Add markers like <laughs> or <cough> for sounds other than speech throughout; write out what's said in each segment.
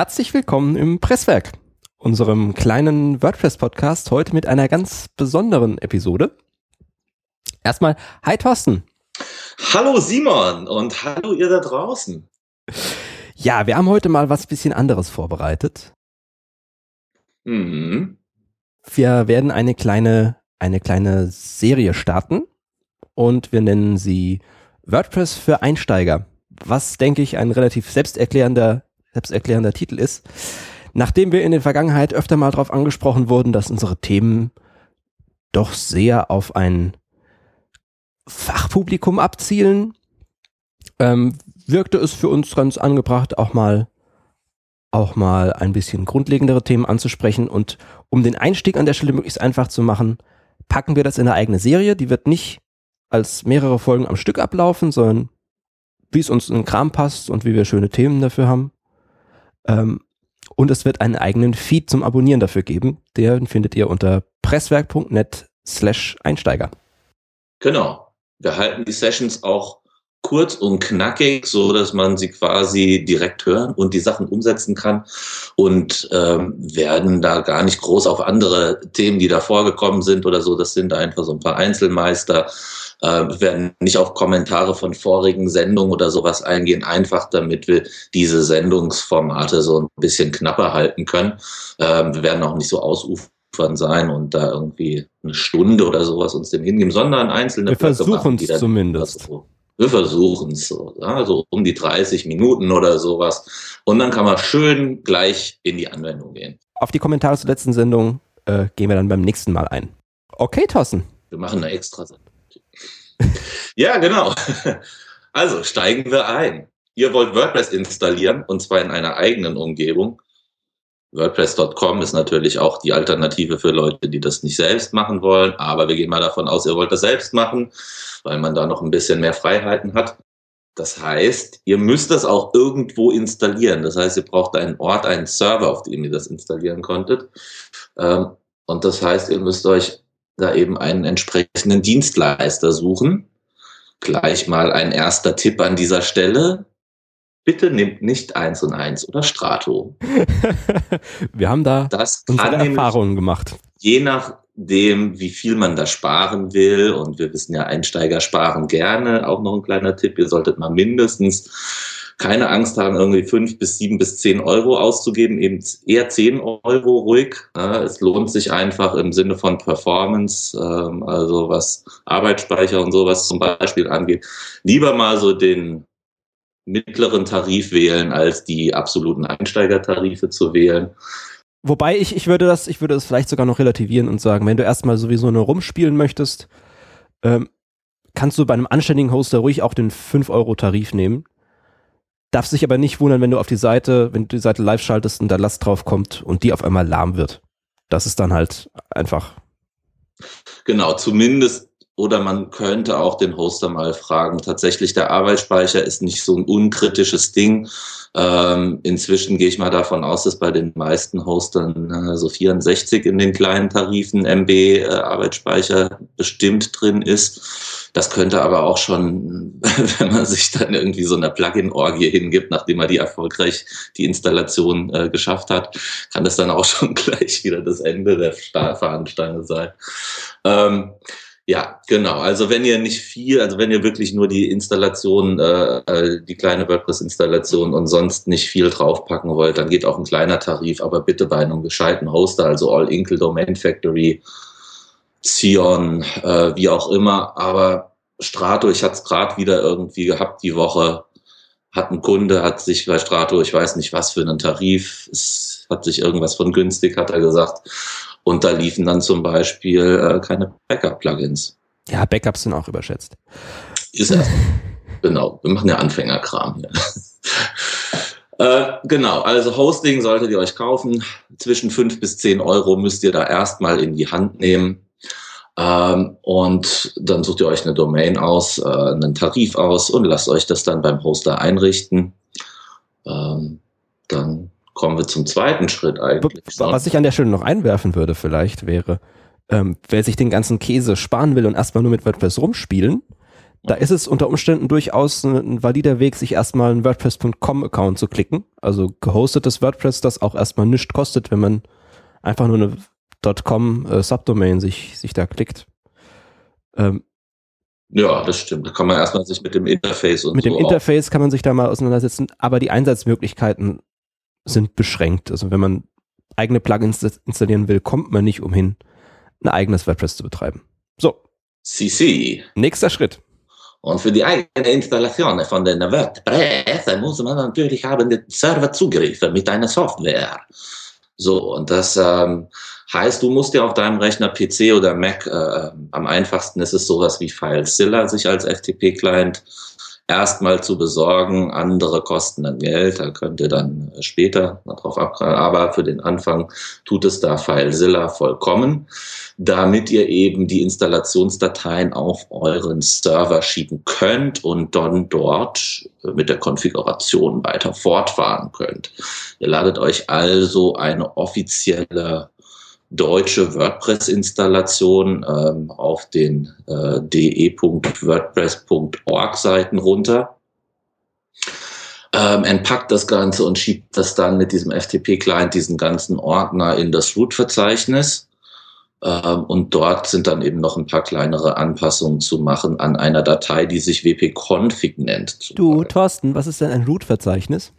Herzlich willkommen im Presswerk, unserem kleinen WordPress-Podcast, heute mit einer ganz besonderen Episode. Erstmal, hi Thorsten. Hallo Simon und hallo ihr da draußen. Ja, wir haben heute mal was bisschen anderes vorbereitet. Mhm. Wir werden eine kleine, eine kleine Serie starten und wir nennen sie WordPress für Einsteiger. Was, denke ich, ein relativ selbsterklärender selbsterklärender Titel ist. Nachdem wir in der Vergangenheit öfter mal darauf angesprochen wurden, dass unsere Themen doch sehr auf ein Fachpublikum abzielen, ähm, wirkte es für uns ganz angebracht, auch mal auch mal ein bisschen grundlegendere Themen anzusprechen und um den Einstieg an der Stelle möglichst einfach zu machen, packen wir das in eine eigene Serie. Die wird nicht als mehrere Folgen am Stück ablaufen, sondern wie es uns in den Kram passt und wie wir schöne Themen dafür haben. Ähm, und es wird einen eigenen Feed zum Abonnieren dafür geben. Den findet ihr unter presswerk.net slash Einsteiger. Genau. Wir halten die Sessions auch kurz und knackig, so dass man sie quasi direkt hören und die Sachen umsetzen kann und ähm, werden da gar nicht groß auf andere Themen, die da vorgekommen sind oder so. Das sind einfach so ein paar Einzelmeister äh, werden nicht auf Kommentare von vorigen Sendungen oder sowas eingehen, einfach damit wir diese Sendungsformate so ein bisschen knapper halten können. Äh, wir werden auch nicht so ausufern sein und da irgendwie eine Stunde oder sowas uns dem hingeben, sondern einzelne Wir versuchen es zumindest. So. Wir versuchen es so, also um die 30 Minuten oder sowas. Und dann kann man schön gleich in die Anwendung gehen. Auf die Kommentare zur letzten Sendung äh, gehen wir dann beim nächsten Mal ein. Okay, Thorsten. Wir machen eine extra Sendung ja, genau. Also steigen wir ein. Ihr wollt WordPress installieren und zwar in einer eigenen Umgebung. WordPress.com ist natürlich auch die Alternative für Leute, die das nicht selbst machen wollen. Aber wir gehen mal davon aus, ihr wollt das selbst machen, weil man da noch ein bisschen mehr Freiheiten hat. Das heißt, ihr müsst das auch irgendwo installieren. Das heißt, ihr braucht einen Ort, einen Server, auf dem ihr das installieren konntet. Ähm, und das heißt, ihr müsst euch da eben einen entsprechenden Dienstleister suchen. Gleich mal ein erster Tipp an dieser Stelle. Bitte nehmt nicht eins und eins oder Strato. <laughs> Wir haben da das unsere Erfahrungen gemacht. Je nachdem, wie viel man da sparen will, und wir wissen ja, Einsteiger sparen gerne, auch noch ein kleiner Tipp, ihr solltet mal mindestens keine Angst haben, irgendwie fünf bis sieben bis zehn Euro auszugeben, eben eher zehn Euro ruhig. es lohnt sich einfach im Sinne von Performance, ähm, also was Arbeitsspeicher und sowas zum Beispiel angeht, lieber mal so den mittleren Tarif wählen, als die absoluten Einsteigertarife zu wählen. Wobei ich, ich würde das, ich würde das vielleicht sogar noch relativieren und sagen, wenn du erstmal sowieso nur rumspielen möchtest, ähm, kannst du bei einem anständigen Hoster ruhig auch den 5-Euro-Tarif nehmen Darf sich aber nicht wundern, wenn du auf die Seite, wenn du die Seite live schaltest und da Last drauf kommt und die auf einmal lahm wird. Das ist dann halt einfach. Genau, zumindest oder man könnte auch den Hoster mal fragen. Tatsächlich, der Arbeitsspeicher ist nicht so ein unkritisches Ding. Ähm, inzwischen gehe ich mal davon aus, dass bei den meisten Hostern äh, so 64 in den kleinen Tarifen MB äh, Arbeitsspeicher bestimmt drin ist. Das könnte aber auch schon, <laughs> wenn man sich dann irgendwie so einer Plugin-Orgie hingibt, nachdem man die erfolgreich die Installation äh, geschafft hat, kann das dann auch <laughs> schon gleich wieder das Ende der Fahnenstange sein. Ähm, ja, genau. Also wenn ihr nicht viel, also wenn ihr wirklich nur die Installation, äh, äh, die kleine WordPress-Installation und sonst nicht viel draufpacken wollt, dann geht auch ein kleiner Tarif, aber bitte bei einem gescheiten Hoster, also All Inkle Domain Factory, Xeon, äh, wie auch immer. Aber Strato, ich hatte es gerade wieder irgendwie gehabt die Woche, hat ein Kunde, hat sich bei Strato, ich weiß nicht was für einen Tarif, es hat sich irgendwas von günstig, hat er gesagt und da liefen dann zum Beispiel äh, keine Backup-Plugins. Ja, Backups sind auch überschätzt. Ist er. <laughs> genau, wir machen ja Anfängerkram hier. <laughs> äh, genau, also Hosting solltet ihr euch kaufen. Zwischen fünf bis zehn Euro müsst ihr da erstmal in die Hand nehmen. Ähm, und dann sucht ihr euch eine Domain aus, äh, einen Tarif aus und lasst euch das dann beim Hoster einrichten. Ähm, dann kommen wir zum zweiten Schritt eigentlich. Was ich an der Stelle noch einwerfen würde vielleicht wäre, ähm, wer sich den ganzen Käse sparen will und erstmal nur mit WordPress rumspielen, Da ist es unter Umständen durchaus ein, valider Weg, sich erstmal einen WordPress.com-Account zu klicken. Also gehostetes WordPress, das auch erstmal nichts kostet, wenn man einfach nur eine .com äh, Subdomain sich, sich da klickt. Ähm, ja, das stimmt. Da kann man erstmal sich mit dem Interface und Mit so dem Interface kann man sich da mal auseinandersetzen, aber die Einsatzmöglichkeiten sind beschränkt. Also wenn man eigene Plugins installieren will, kommt man nicht umhin, ein eigenes WordPress zu betreiben. So. CC. Nächster Schritt. Und für die eigene Installation von den WordPress muss man natürlich haben den Serverzugriff mit einer Software. So, und das ähm, heißt, du musst dir auf deinem Rechner PC oder Mac, äh, am einfachsten ist es sowas wie FileZilla sich als FTP-Client erstmal zu besorgen. Andere kosten dann Geld, da könnt ihr dann später darauf abgreifen. Aber für den Anfang tut es da FileZilla vollkommen, damit ihr eben die Installationsdateien auf euren Server schieben könnt und dann dort mit der Konfiguration weiter fortfahren könnt. Ihr ladet euch also eine offizielle deutsche WordPress-Installation ähm, auf den äh, de.wordpress.org Seiten runter. Ähm, entpackt das Ganze und schiebt das dann mit diesem FTP-Client, diesen ganzen Ordner in das Root-Verzeichnis. Ähm, und dort sind dann eben noch ein paar kleinere Anpassungen zu machen an einer Datei, die sich wp-config nennt. Du, Thorsten, was ist denn ein Root-Verzeichnis?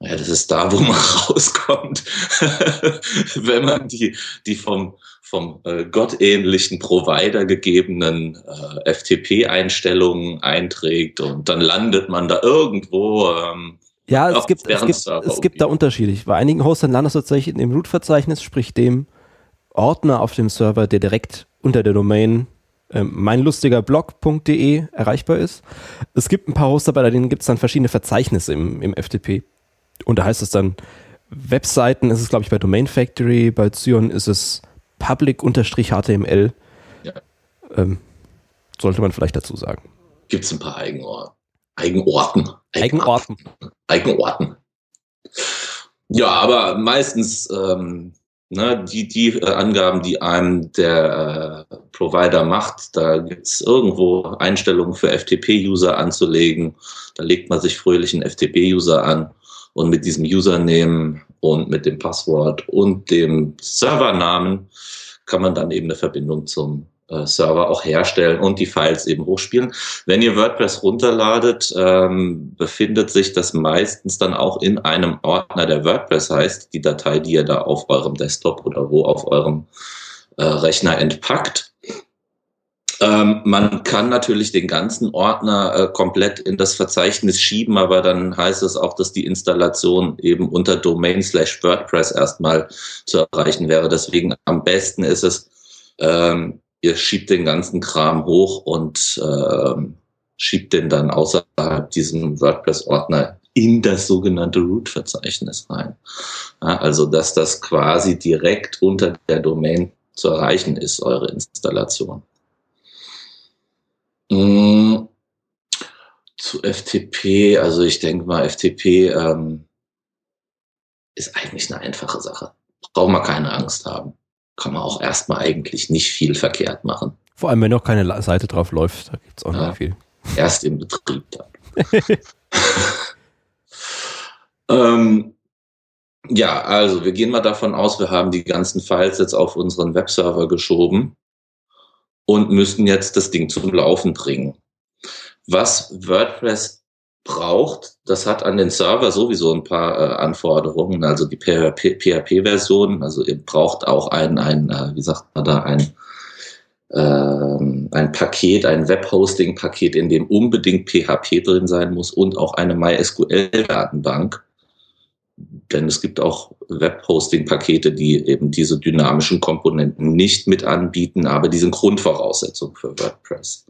Ja, das ist da, wo man <laughs> rauskommt, <laughs> wenn man die, die vom, vom äh, gottähnlichen Provider gegebenen äh, FTP-Einstellungen einträgt und dann landet man da irgendwo. Ähm, ja, es gibt, es gibt, es gibt da Unterschiede. Bei einigen Hostern landest du tatsächlich in dem Root-Verzeichnis, sprich dem Ordner auf dem Server, der direkt unter der Domain äh, meinlustigerblog.de erreichbar ist. Es gibt ein paar Hoster, bei denen gibt es dann verschiedene Verzeichnisse im, im FTP. Und da heißt es dann, Webseiten ist es, glaube ich, bei Domain Factory, bei Zion ist es public-html. Ja. Ähm, sollte man vielleicht dazu sagen. Gibt es ein paar Eigenor Eigenorten. Eigenorten. Eigenorten. Ja, aber meistens ähm, ne, die, die äh, Angaben, die einem der äh, Provider macht, da gibt es irgendwo Einstellungen für FTP-User anzulegen. Da legt man sich fröhlich einen FTP-User an und mit diesem Username und mit dem Passwort und dem Servernamen kann man dann eben eine Verbindung zum äh, Server auch herstellen und die Files eben hochspielen. Wenn ihr WordPress runterladet, ähm, befindet sich das meistens dann auch in einem Ordner, der WordPress heißt, die Datei, die ihr da auf eurem Desktop oder wo auf eurem äh, Rechner entpackt. Ähm, man kann natürlich den ganzen Ordner äh, komplett in das Verzeichnis schieben, aber dann heißt es auch, dass die Installation eben unter Domain slash WordPress erstmal zu erreichen wäre. Deswegen am besten ist es, ähm, ihr schiebt den ganzen Kram hoch und ähm, schiebt den dann außerhalb diesem WordPress-Ordner in das sogenannte Root-Verzeichnis rein. Ja, also, dass das quasi direkt unter der Domain zu erreichen ist, eure Installation. Mm, zu FTP, also ich denke mal, FTP ähm, ist eigentlich eine einfache Sache. Braucht man keine Angst haben. Kann man auch erstmal eigentlich nicht viel verkehrt machen. Vor allem, wenn noch keine Seite drauf läuft, da gibt es auch ja, nicht viel. Erst im Betrieb dann. <laughs> <laughs> ähm, ja, also wir gehen mal davon aus, wir haben die ganzen Files jetzt auf unseren Webserver geschoben und müssten jetzt das Ding zum Laufen bringen. Was WordPress braucht, das hat an den Server sowieso ein paar äh, Anforderungen, also die PHP-Version, also ihr braucht auch ein, ein äh, wie sagt man da, ein, äh, ein Paket, ein Webhosting-Paket, in dem unbedingt PHP drin sein muss und auch eine MySQL-Datenbank. Denn es gibt auch Webhosting-Pakete, die eben diese dynamischen Komponenten nicht mit anbieten, aber die sind Grundvoraussetzung für WordPress.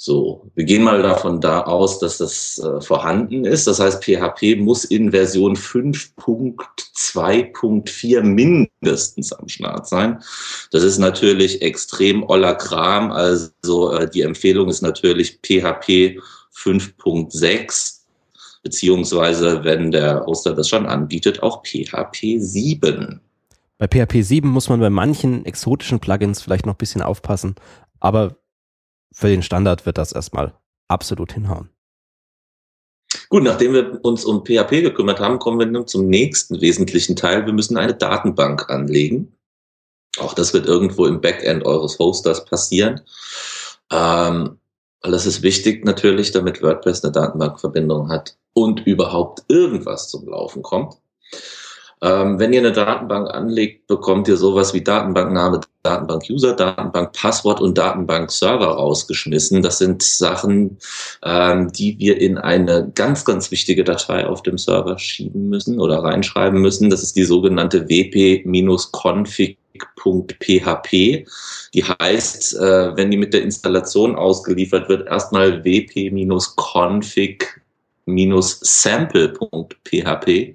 So, wir gehen mal davon da aus, dass das äh, vorhanden ist. Das heißt, PHP muss in Version 5.2.4 mindestens am Start sein. Das ist natürlich extrem oller Kram. Also äh, die Empfehlung ist natürlich PHP 5.6 beziehungsweise wenn der Hoster das schon anbietet, auch PHP 7. Bei PHP 7 muss man bei manchen exotischen Plugins vielleicht noch ein bisschen aufpassen, aber für den Standard wird das erstmal absolut hinhauen. Gut, nachdem wir uns um PHP gekümmert haben, kommen wir nun zum nächsten wesentlichen Teil. Wir müssen eine Datenbank anlegen. Auch das wird irgendwo im Backend eures Hosters passieren. Ähm, weil das ist wichtig natürlich, damit WordPress eine Datenbankverbindung hat und überhaupt irgendwas zum Laufen kommt. Ähm, wenn ihr eine Datenbank anlegt, bekommt ihr sowas wie Datenbankname, Datenbank-User, Datenbank-Passwort und Datenbank-Server rausgeschmissen. Das sind Sachen, ähm, die wir in eine ganz, ganz wichtige Datei auf dem Server schieben müssen oder reinschreiben müssen. Das ist die sogenannte wp-config.php. Die heißt, äh, wenn die mit der Installation ausgeliefert wird, erstmal wp-config-sample.php.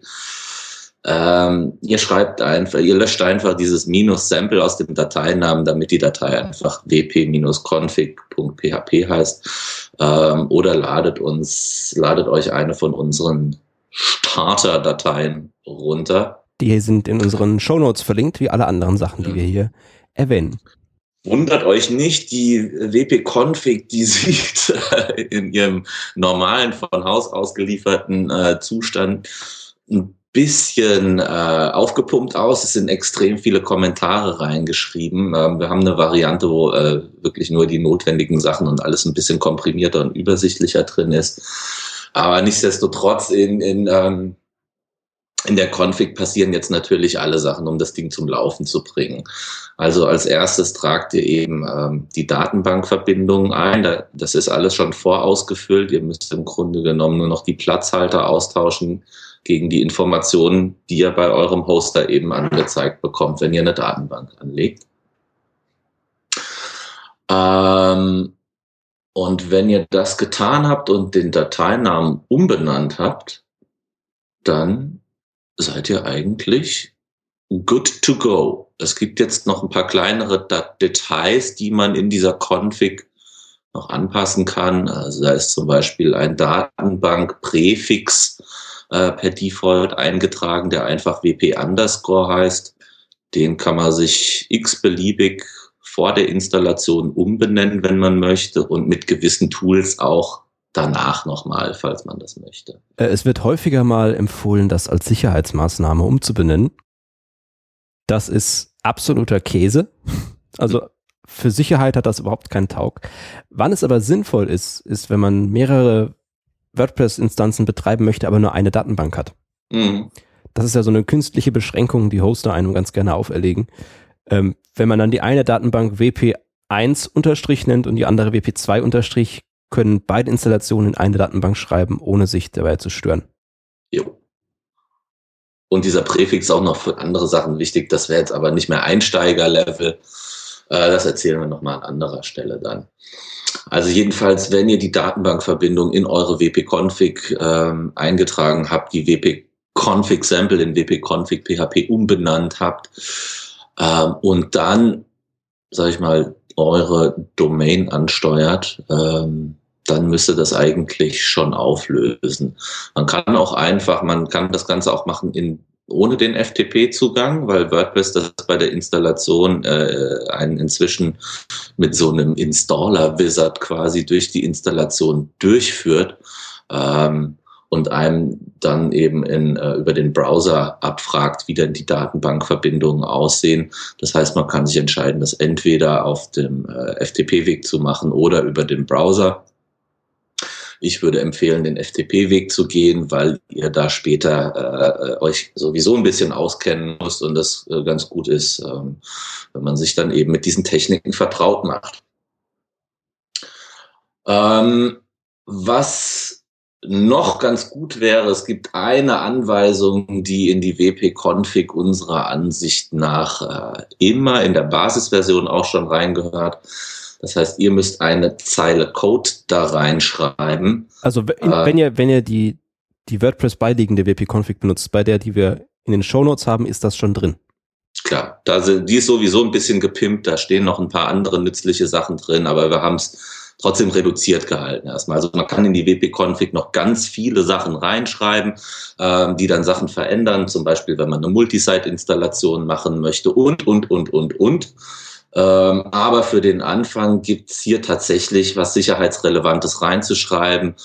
Ähm, ihr schreibt einfach, ihr löscht einfach dieses Minus-Sample aus dem Dateinamen, damit die Datei einfach wp-config.php heißt. Ähm, oder ladet uns, ladet euch eine von unseren Starter-Dateien runter. Die sind in unseren Shownotes verlinkt, wie alle anderen Sachen, die wir hier erwähnen. Wundert euch nicht, die WP-Config, die <laughs> sieht in ihrem normalen, von Haus aus gelieferten äh, Zustand ein bisschen äh, aufgepumpt aus. Es sind extrem viele Kommentare reingeschrieben. Ähm, wir haben eine Variante, wo äh, wirklich nur die notwendigen Sachen und alles ein bisschen komprimierter und übersichtlicher drin ist. Aber nichtsdestotrotz in, in, ähm, in der Config passieren jetzt natürlich alle Sachen, um das Ding zum Laufen zu bringen. Also als erstes tragt ihr eben ähm, die Datenbankverbindungen ein. Da, das ist alles schon vorausgefüllt. Ihr müsst im Grunde genommen nur noch die Platzhalter austauschen gegen die Informationen, die ihr bei eurem Hoster eben angezeigt bekommt, wenn ihr eine Datenbank anlegt. Ähm, und wenn ihr das getan habt und den Dateinamen umbenannt habt, dann seid ihr eigentlich good to go. Es gibt jetzt noch ein paar kleinere Details, die man in dieser Config noch anpassen kann. Also da ist zum Beispiel ein Datenbankpräfix äh, per Default eingetragen, der einfach WP Underscore heißt. Den kann man sich x-beliebig vor der Installation umbenennen, wenn man möchte und mit gewissen Tools auch danach nochmal, falls man das möchte. Äh, es wird häufiger mal empfohlen, das als Sicherheitsmaßnahme umzubenennen. Das ist absoluter Käse. <laughs> Also für Sicherheit hat das überhaupt keinen Taug. Wann es aber sinnvoll ist, ist, wenn man mehrere WordPress-Instanzen betreiben möchte, aber nur eine Datenbank hat. Mhm. Das ist ja so eine künstliche Beschränkung, die Hoster einem ganz gerne auferlegen. Ähm, wenn man dann die eine Datenbank WP1 unterstrich nennt und die andere WP2 unterstrich, können beide Installationen in eine Datenbank schreiben, ohne sich dabei zu stören. Jo. Und dieser Präfix ist auch noch für andere Sachen wichtig. Das wäre jetzt aber nicht mehr Einsteigerlevel. Äh, das erzählen wir nochmal an anderer Stelle dann. Also jedenfalls, wenn ihr die Datenbankverbindung in eure wp-config ähm, eingetragen habt, die wp-config-Sample in wp-config PHP umbenannt habt ähm, und dann, sage ich mal, eure Domain ansteuert, ähm, dann müsste das eigentlich schon auflösen. Man kann auch einfach, man kann das Ganze auch machen in ohne den FTP-Zugang, weil WordPress das bei der Installation äh, einen inzwischen mit so einem Installer-Wizard quasi durch die Installation durchführt ähm, und einem dann eben in, äh, über den Browser abfragt, wie denn die Datenbankverbindungen aussehen. Das heißt, man kann sich entscheiden, das entweder auf dem äh, FTP-Weg zu machen oder über den Browser. Ich würde empfehlen, den FTP-Weg zu gehen, weil ihr da später äh, euch sowieso ein bisschen auskennen müsst und das äh, ganz gut ist, ähm, wenn man sich dann eben mit diesen Techniken vertraut macht. Ähm, was noch ganz gut wäre, es gibt eine Anweisung, die in die WP-Config unserer Ansicht nach äh, immer in der Basisversion auch schon reingehört. Das heißt, ihr müsst eine Zeile Code da reinschreiben. Also in, äh, wenn ihr, wenn ihr die, die WordPress beiliegende WP-Config benutzt, bei der, die wir in den Shownotes haben, ist das schon drin. Klar, da sind, die ist sowieso ein bisschen gepimpt, da stehen noch ein paar andere nützliche Sachen drin, aber wir haben es trotzdem reduziert gehalten erstmal. Also man kann in die WP-Config noch ganz viele Sachen reinschreiben, ähm, die dann Sachen verändern, zum Beispiel wenn man eine Multisite-Installation machen möchte und, und, und, und, und. Ähm, aber für den Anfang gibt's hier tatsächlich was Sicherheitsrelevantes reinzuschreiben.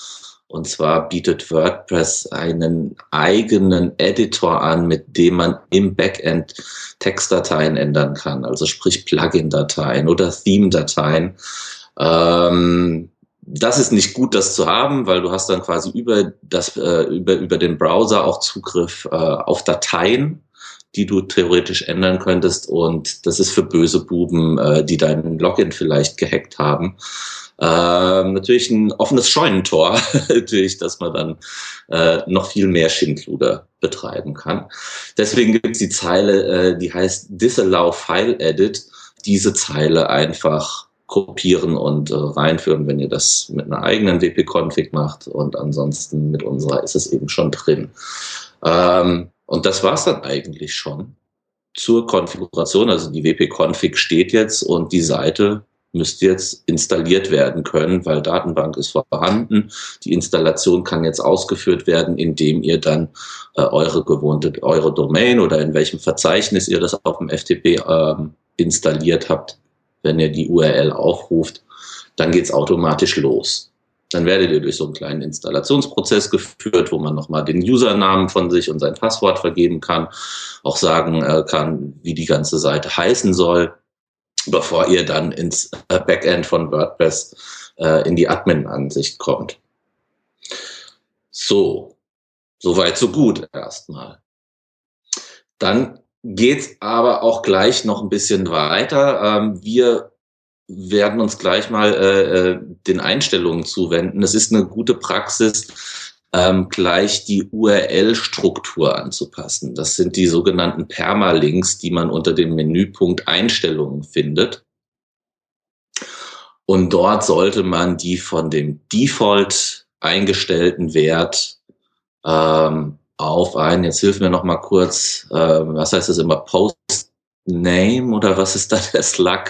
Und zwar bietet WordPress einen eigenen Editor an, mit dem man im Backend Textdateien ändern kann, also sprich Plugin-Dateien oder Theme-Dateien. Ähm, das ist nicht gut, das zu haben, weil du hast dann quasi über das äh, über über den Browser auch Zugriff äh, auf Dateien, die du theoretisch ändern könntest. Und das ist für böse Buben, äh, die deinen Login vielleicht gehackt haben, ähm, natürlich ein offenes Scheunentor, <laughs> natürlich, dass man dann äh, noch viel mehr Schindluder betreiben kann. Deswegen gibt es die Zeile, äh, die heißt Disallow File Edit. Diese Zeile einfach kopieren und äh, reinführen, wenn ihr das mit einer eigenen wp-config macht und ansonsten mit unserer ist es eben schon drin. Ähm, und das war's dann eigentlich schon zur Konfiguration. Also die wp-config steht jetzt und die Seite müsste jetzt installiert werden können, weil Datenbank ist vorhanden. Die Installation kann jetzt ausgeführt werden, indem ihr dann äh, eure gewohnte, eure Domain oder in welchem Verzeichnis ihr das auf dem FTP ähm, installiert habt, wenn ihr die URL aufruft, dann geht's automatisch los. Dann werdet ihr durch so einen kleinen Installationsprozess geführt, wo man nochmal den Usernamen von sich und sein Passwort vergeben kann, auch sagen äh, kann, wie die ganze Seite heißen soll bevor ihr dann ins äh, Backend von WordPress äh, in die Admin-Ansicht kommt. So, soweit so gut erstmal. Dann geht's aber auch gleich noch ein bisschen weiter. Ähm, wir werden uns gleich mal äh, äh den Einstellungen zuwenden. Es ist eine gute Praxis, ähm, gleich die URL-Struktur anzupassen. Das sind die sogenannten Permalinks, die man unter dem Menüpunkt Einstellungen findet. Und dort sollte man die von dem Default eingestellten Wert ähm, auf ein, jetzt hilf mir noch mal kurz, äh, was heißt das immer, Post-Name oder was ist da der Slug?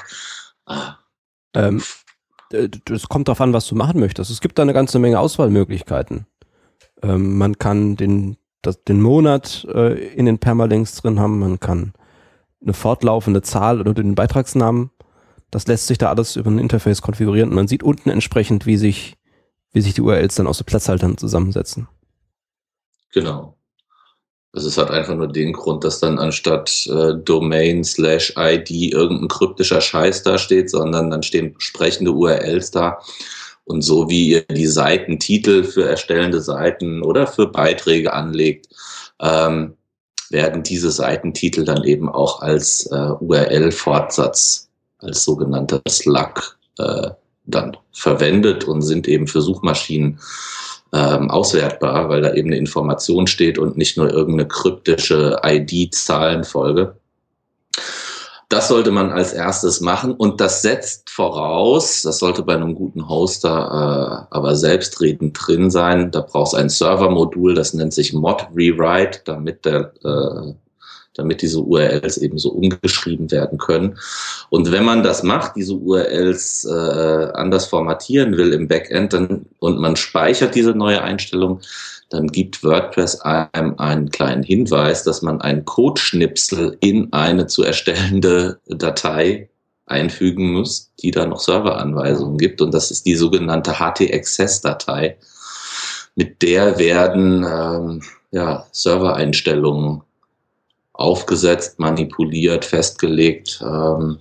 Ah. Ähm, das kommt darauf an, was du machen möchtest. Es gibt da eine ganze Menge Auswahlmöglichkeiten. Ähm, man kann den, das, den Monat äh, in den Permalinks drin haben, man kann eine fortlaufende Zahl oder den Beitragsnamen. Das lässt sich da alles über ein Interface konfigurieren man sieht unten entsprechend, wie sich, wie sich die URLs dann aus den Platzhaltern zusammensetzen. Genau. Also es hat einfach nur den Grund, dass dann anstatt äh, Domain slash ID irgendein kryptischer Scheiß da steht, sondern dann stehen sprechende URLs da. Und so wie ihr die Seitentitel für erstellende Seiten oder für Beiträge anlegt, ähm, werden diese Seitentitel dann eben auch als äh, URL-Fortsatz, als sogenannter Slug äh, dann verwendet und sind eben für Suchmaschinen ähm, auswertbar, weil da eben eine Information steht und nicht nur irgendeine kryptische ID-Zahlenfolge. Das sollte man als erstes machen und das setzt voraus, das sollte bei einem guten Hoster äh, aber selbstredend drin sein. Da braucht es ein Servermodul, das nennt sich Mod Rewrite, damit der äh, damit diese URLs eben so umgeschrieben werden können. Und wenn man das macht, diese URLs äh, anders formatieren will im Backend, dann und man speichert diese neue Einstellung, dann gibt WordPress einem einen kleinen Hinweis, dass man einen Codeschnipsel in eine zu erstellende Datei einfügen muss, die da noch Serveranweisungen gibt. Und das ist die sogenannte HT-Access-Datei. Mit der werden ähm, ja, Servereinstellungen aufgesetzt, manipuliert, festgelegt. Ähm,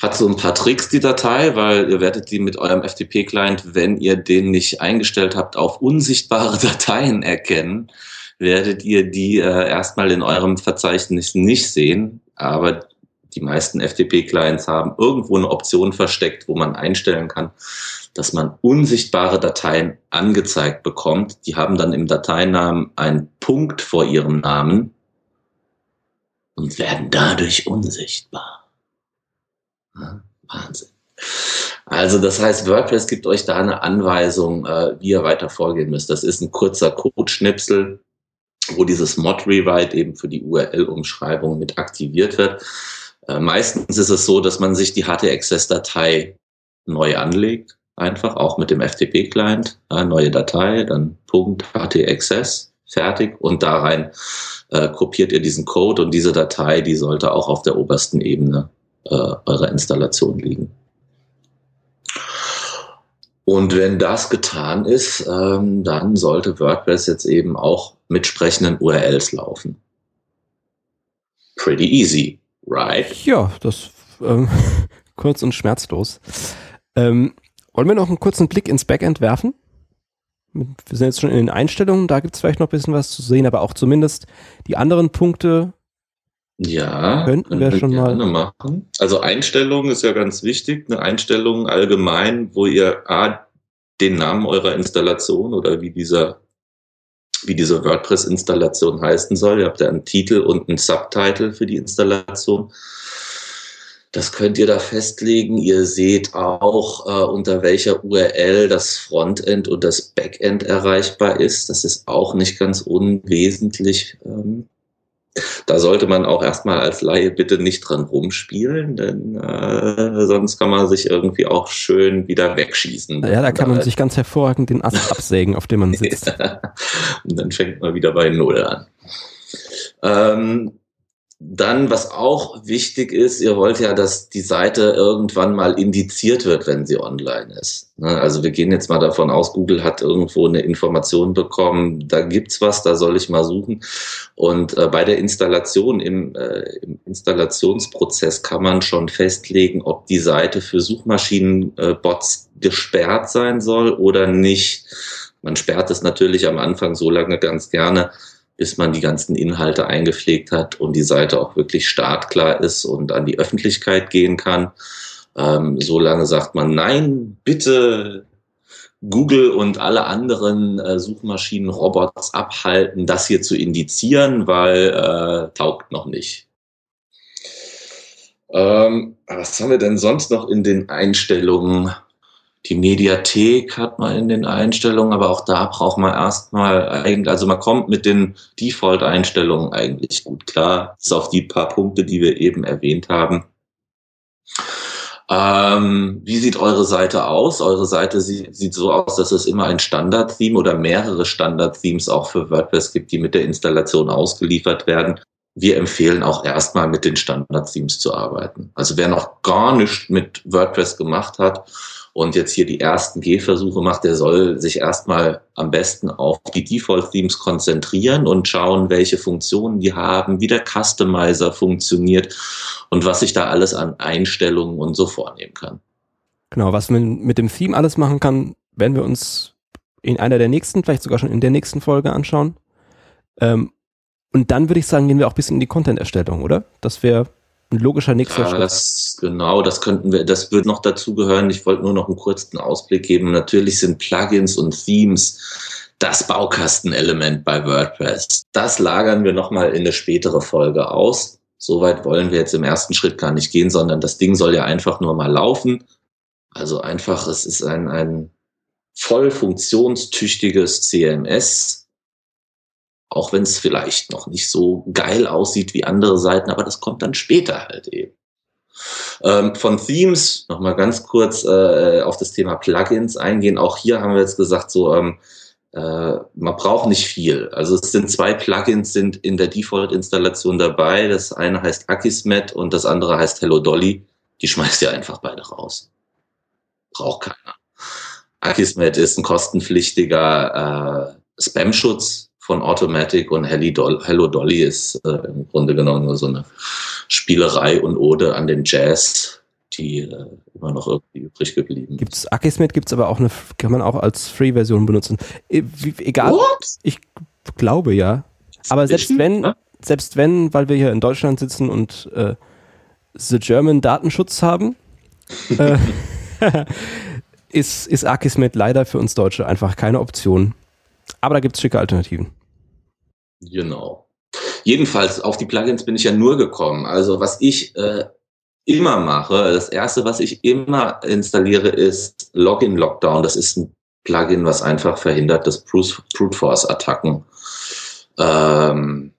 hat so ein paar Tricks, die Datei, weil ihr werdet die mit eurem FTP-Client, wenn ihr den nicht eingestellt habt, auf unsichtbare <laughs> Dateien erkennen, werdet ihr die äh, erstmal in eurem Verzeichnis nicht sehen. Aber die meisten FTP-Clients haben irgendwo eine Option versteckt, wo man einstellen kann, dass man unsichtbare Dateien angezeigt bekommt. Die haben dann im Dateinamen einen Punkt vor ihrem Namen und werden dadurch unsichtbar. Wahnsinn. Also das heißt, WordPress gibt euch da eine Anweisung, äh, wie ihr weiter vorgehen müsst. Das ist ein kurzer Codeschnipsel, wo dieses Mod Rewrite eben für die URL-Umschreibung mit aktiviert wird. Äh, meistens ist es so, dass man sich die HT-Access-Datei neu anlegt, einfach auch mit dem FTP-Client, äh, neue Datei, dann Punkt HT-Access, fertig und da rein äh, kopiert ihr diesen Code und diese Datei, die sollte auch auf der obersten Ebene äh, eurer Installation liegen. Und wenn das getan ist, ähm, dann sollte WordPress jetzt eben auch mit sprechenden URLs laufen. Pretty easy, right? Ja, das ähm, <laughs> kurz und schmerzlos. Ähm, wollen wir noch einen kurzen Blick ins Backend werfen? Wir sind jetzt schon in den Einstellungen, da gibt es vielleicht noch ein bisschen was zu sehen, aber auch zumindest die anderen Punkte ja, könnten wir schon mal machen. Also Einstellungen ist ja ganz wichtig. Eine Einstellung allgemein, wo ihr A, den Namen eurer Installation oder wie dieser wie diese WordPress-Installation heißen soll. Ihr habt ja einen Titel und einen Subtitle für die Installation. Das könnt ihr da festlegen. Ihr seht auch, äh, unter welcher URL das Frontend und das Backend erreichbar ist. Das ist auch nicht ganz unwesentlich. Ähm, da sollte man auch erstmal als Laie bitte nicht dran rumspielen, denn äh, sonst kann man sich irgendwie auch schön wieder wegschießen. Ja, da kann man sich ganz hervorragend den Ast <laughs> absägen, auf dem man <laughs> sitzt. Und dann fängt man wieder bei Null an. Ähm, dann, was auch wichtig ist, ihr wollt ja, dass die Seite irgendwann mal indiziert wird, wenn sie online ist. Ne, also wir gehen jetzt mal davon aus, Google hat irgendwo eine Information bekommen, da gibt's was, da soll ich mal suchen. Und äh, bei der Installation, im, äh, im Installationsprozess kann man schon festlegen, ob die Seite für Suchmaschinenbots äh, gesperrt sein soll oder nicht. Man sperrt es natürlich am Anfang so lange ganz gerne, bis man die ganzen Inhalte eingepflegt hat und die Seite auch wirklich startklar ist und an die Öffentlichkeit gehen kann. Ähm, so lange sagt man, nein, bitte Google und alle anderen äh, Suchmaschinen, Robots abhalten, das hier zu indizieren, weil äh, taugt noch nicht. Ähm, was haben wir denn sonst noch in den Einstellungen? Die Mediathek hat man in den Einstellungen, aber auch da braucht man erstmal eigentlich, also man kommt mit den Default-Einstellungen eigentlich gut klar. Ist auf die paar Punkte, die wir eben erwähnt haben. Ähm, wie sieht eure Seite aus? Eure Seite sieht, sieht so aus, dass es immer ein Standard-Theme oder mehrere Standard-Themes auch für WordPress gibt, die mit der Installation ausgeliefert werden. Wir empfehlen auch erstmal mit den Standard-Themes zu arbeiten. Also wer noch gar nichts mit WordPress gemacht hat und jetzt hier die ersten Gehversuche macht, der soll sich erstmal am besten auf die Default-Themes konzentrieren und schauen, welche Funktionen die haben, wie der Customizer funktioniert und was ich da alles an Einstellungen und so vornehmen kann. Genau, was man mit dem Theme alles machen kann, werden wir uns in einer der nächsten, vielleicht sogar schon in der nächsten Folge anschauen. Ähm, und dann würde ich sagen, gehen wir auch ein bisschen in die Content-Erstellung, oder? Das wäre ein logischer nächster ja, Schritt. Das, genau, das könnten wir, das wird noch dazugehören. Ich wollte nur noch einen kurzen Ausblick geben. Natürlich sind Plugins und Themes das Baukastenelement bei WordPress. Das lagern wir nochmal in eine spätere Folge aus. Soweit wollen wir jetzt im ersten Schritt gar nicht gehen, sondern das Ding soll ja einfach nur mal laufen. Also einfach, es ist ein, ein voll funktionstüchtiges CMS, auch wenn es vielleicht noch nicht so geil aussieht wie andere Seiten, aber das kommt dann später halt eben. Ähm, von Themes nochmal ganz kurz äh, auf das Thema Plugins eingehen. Auch hier haben wir jetzt gesagt, so ähm, äh, man braucht nicht viel. Also es sind zwei Plugins sind in der Default-Installation dabei. Das eine heißt Akismet und das andere heißt Hello Dolly. Die schmeißt ihr einfach beide raus. Braucht keiner. Akismet ist ein kostenpflichtiger äh, Spam-Schutz von Automatic und Hello Dolly ist äh, im Grunde genommen nur so eine Spielerei und Ode an den Jazz, die äh, immer noch irgendwie übrig geblieben Gibt's Akismet gibt's aber auch eine, kann man auch als Free-Version benutzen. E egal. What? Ich glaube ja. Aber selbst wenn, ja? selbst wenn, weil wir hier in Deutschland sitzen und äh, The German Datenschutz haben, äh, <laughs> ist, ist Akismet leider für uns Deutsche einfach keine Option. Aber da gibt es schicke Alternativen. Genau. Jedenfalls auf die Plugins bin ich ja nur gekommen. Also was ich äh, immer mache, das erste, was ich immer installiere, ist Login Lockdown. Das ist ein Plugin, was einfach verhindert, dass Brute Force Attacken ähm,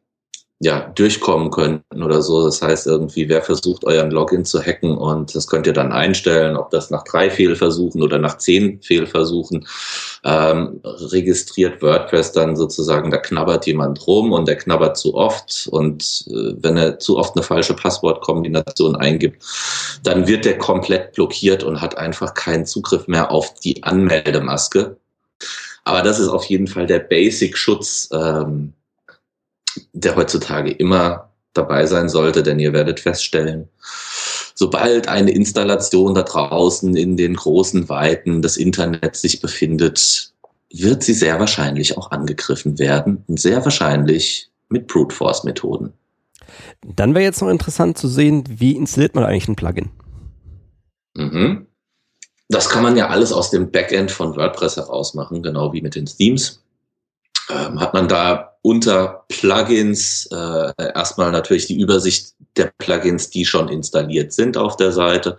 ja, durchkommen könnten oder so. Das heißt irgendwie, wer versucht, euren Login zu hacken und das könnt ihr dann einstellen, ob das nach drei Fehlversuchen oder nach zehn Fehlversuchen ähm, registriert WordPress dann sozusagen, da knabbert jemand rum und der knabbert zu oft und äh, wenn er zu oft eine falsche Passwortkombination eingibt, dann wird der komplett blockiert und hat einfach keinen Zugriff mehr auf die Anmeldemaske. Aber das ist auf jeden Fall der Basic-Schutz, ähm, der heutzutage immer dabei sein sollte, denn ihr werdet feststellen, sobald eine Installation da draußen in den großen Weiten des Internets sich befindet, wird sie sehr wahrscheinlich auch angegriffen werden und sehr wahrscheinlich mit Brute Force Methoden. Dann wäre jetzt noch interessant zu sehen, wie installiert man eigentlich ein Plugin? Mhm. Das kann man ja alles aus dem Backend von WordPress heraus machen, genau wie mit den Themes. Ähm, hat man da unter Plugins äh, erstmal natürlich die Übersicht der Plugins, die schon installiert sind auf der Seite.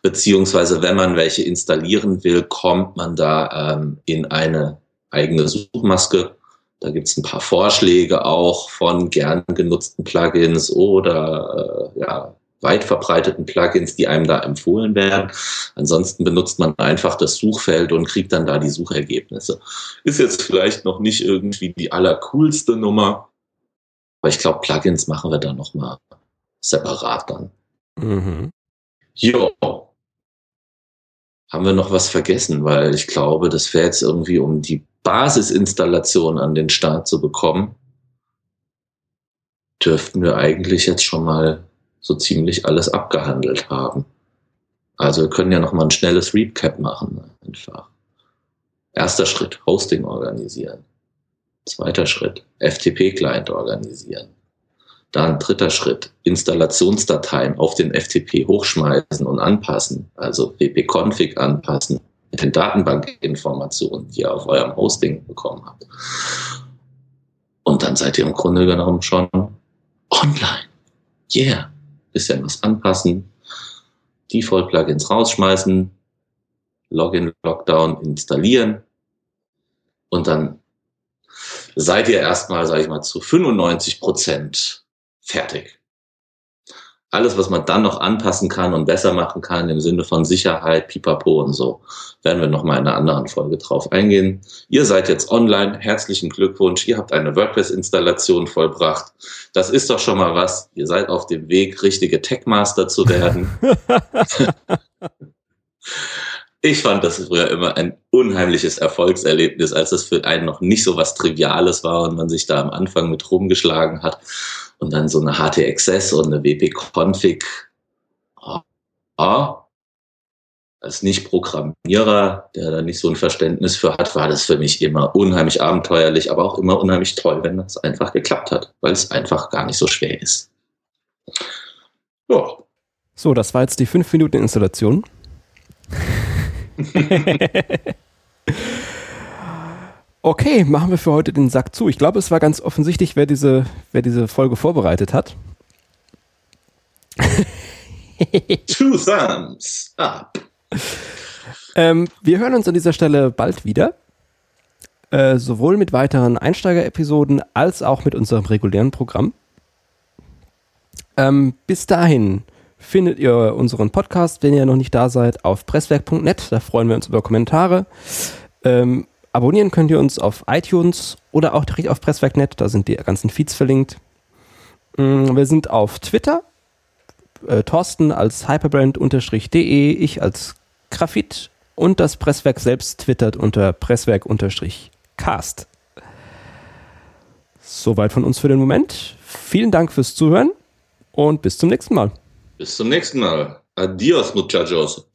Beziehungsweise, wenn man welche installieren will, kommt man da ähm, in eine eigene Suchmaske. Da gibt es ein paar Vorschläge auch von gern genutzten Plugins oder äh, ja, weit verbreiteten Plugins, die einem da empfohlen werden. Ansonsten benutzt man einfach das Suchfeld und kriegt dann da die Suchergebnisse. Ist jetzt vielleicht noch nicht irgendwie die allercoolste Nummer, aber ich glaube, Plugins machen wir dann nochmal separat dann. Mhm. Jo. Haben wir noch was vergessen? Weil ich glaube, das wäre jetzt irgendwie, um die Basisinstallation an den Start zu bekommen, dürften wir eigentlich jetzt schon mal so ziemlich alles abgehandelt haben. Also wir können ja noch mal ein schnelles Recap machen einfach. Erster Schritt, Hosting organisieren. Zweiter Schritt, FTP-Client organisieren. Dann dritter Schritt, Installationsdateien auf den FTP hochschmeißen und anpassen, also wp-config anpassen mit den Datenbankinformationen, die ihr auf eurem Hosting bekommen habt. Und dann seid ihr im Grunde genommen schon online. Yeah bisschen was anpassen, Default-Plugins rausschmeißen, Login, Lockdown installieren und dann seid ihr erstmal, sage ich mal, zu 95 Prozent fertig alles, was man dann noch anpassen kann und besser machen kann im Sinne von Sicherheit, Pipapo und so, werden wir nochmal in einer anderen Folge drauf eingehen. Ihr seid jetzt online. Herzlichen Glückwunsch. Ihr habt eine WordPress-Installation vollbracht. Das ist doch schon mal was. Ihr seid auf dem Weg, richtige Techmaster zu werden. <laughs> ich fand das früher immer ein unheimliches Erfolgserlebnis, als es für einen noch nicht so was Triviales war und man sich da am Anfang mit rumgeschlagen hat und dann so eine HT-Access und eine WP-Config. Ja, als Nicht-Programmierer, der da nicht so ein Verständnis für hat, war das für mich immer unheimlich abenteuerlich, aber auch immer unheimlich toll, wenn das einfach geklappt hat, weil es einfach gar nicht so schwer ist. Ja. So, das war jetzt die 5 Minuten Installation. <laughs> <laughs> Okay, machen wir für heute den Sack zu. Ich glaube, es war ganz offensichtlich, wer diese, wer diese Folge vorbereitet hat. <laughs> Two thumbs up. Ähm, wir hören uns an dieser Stelle bald wieder. Äh, sowohl mit weiteren Einsteiger-Episoden als auch mit unserem regulären Programm. Ähm, bis dahin findet ihr unseren Podcast, wenn ihr noch nicht da seid, auf presswerk.net. Da freuen wir uns über Kommentare. Ähm, Abonnieren könnt ihr uns auf iTunes oder auch direkt auf Presswerk.net, da sind die ganzen Feeds verlinkt. Mm, wir sind auf Twitter, äh, Thorsten als hyperbrand-de, ich als Grafit und das Presswerk selbst twittert unter Presswerk-cast. Soweit von uns für den Moment. Vielen Dank fürs Zuhören und bis zum nächsten Mal. Bis zum nächsten Mal. Adios, muchachos.